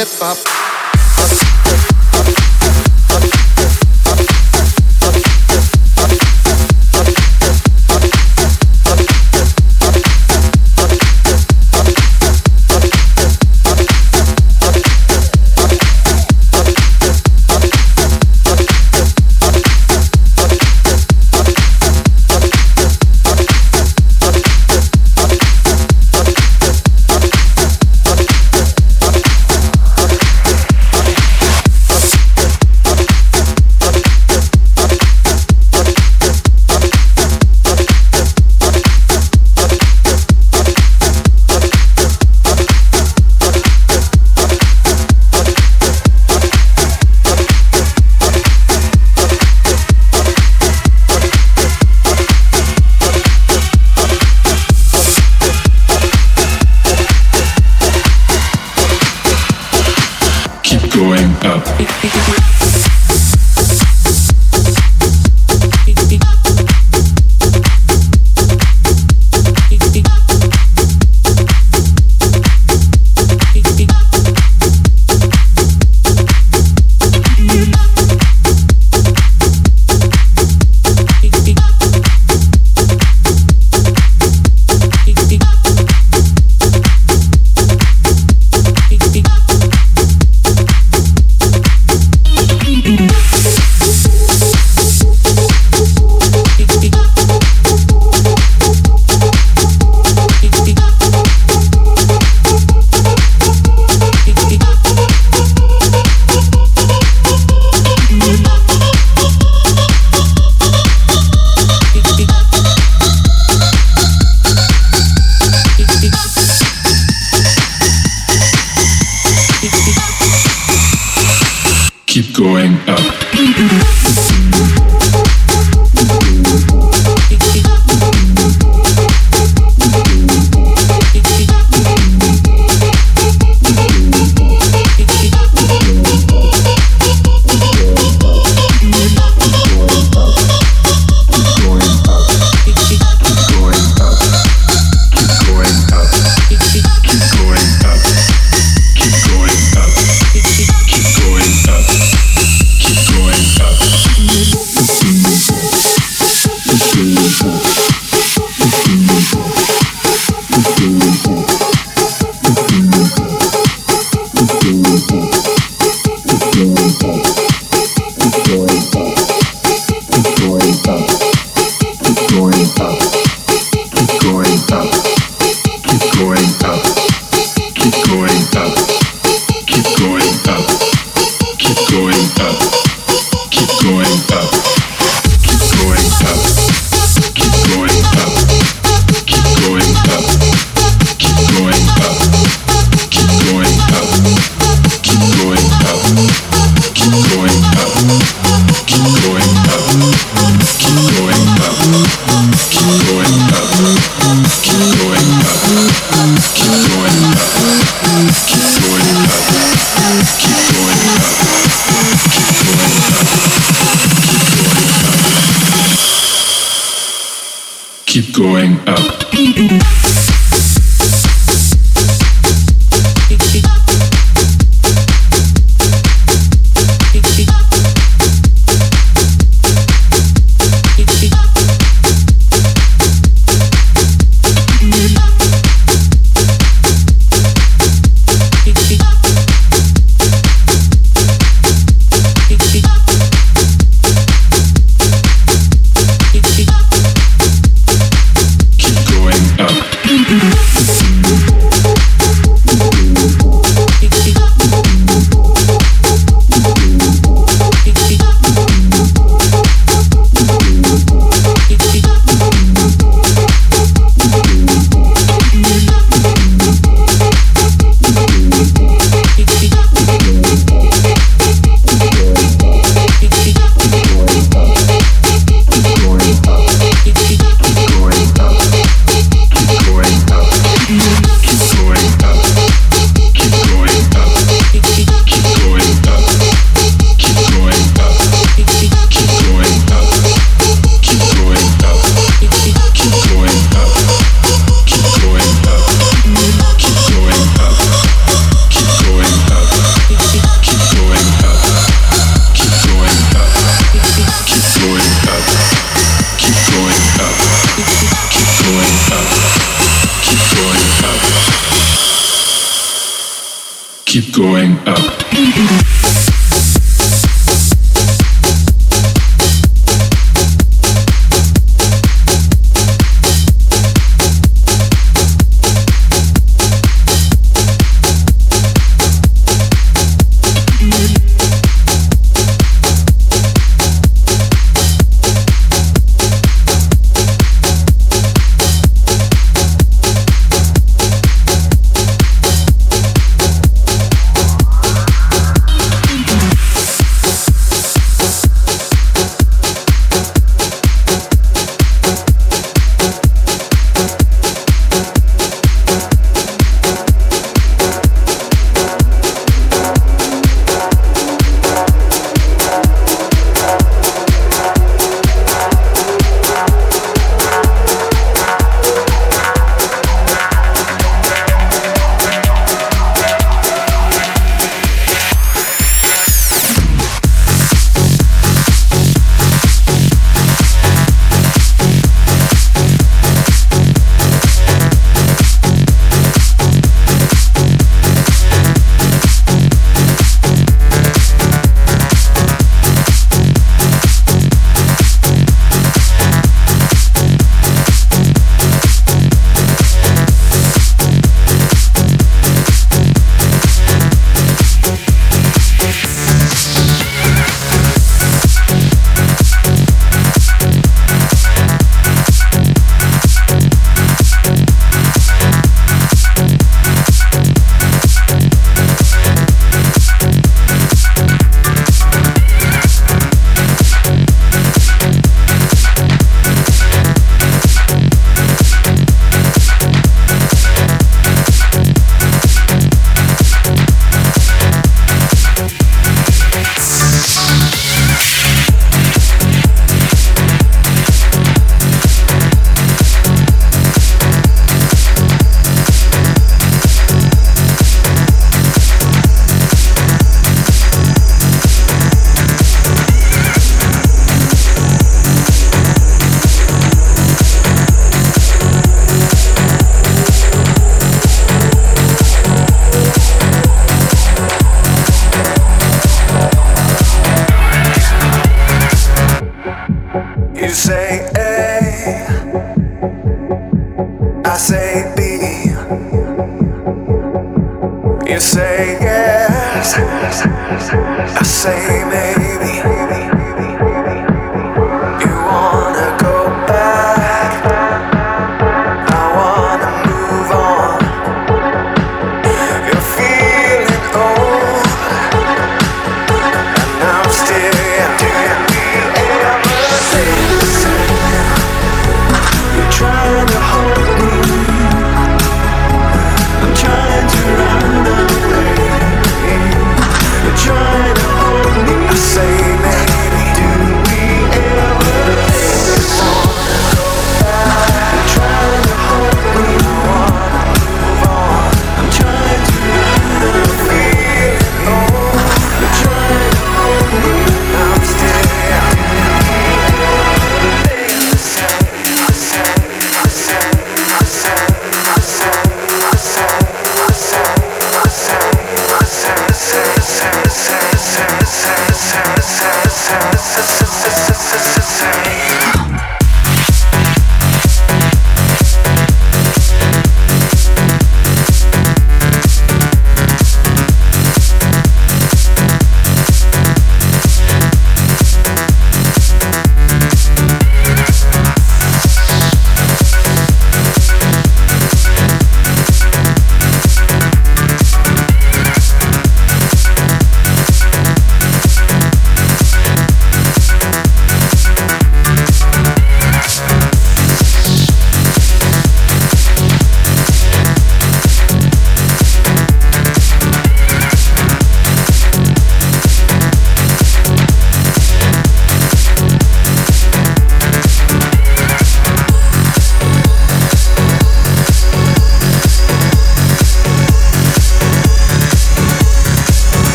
hip hop.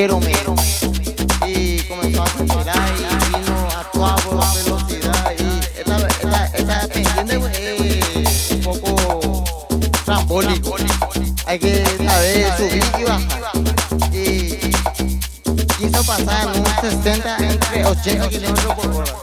Quiero, me. Y comenzó a acelerar y vino a toda velocidad. Y esta, esta, esta pendiente es un poco trambólico. Hay que saber subir y bajar. Y quiso pasar en un 60 entre 80 kilómetros por hora.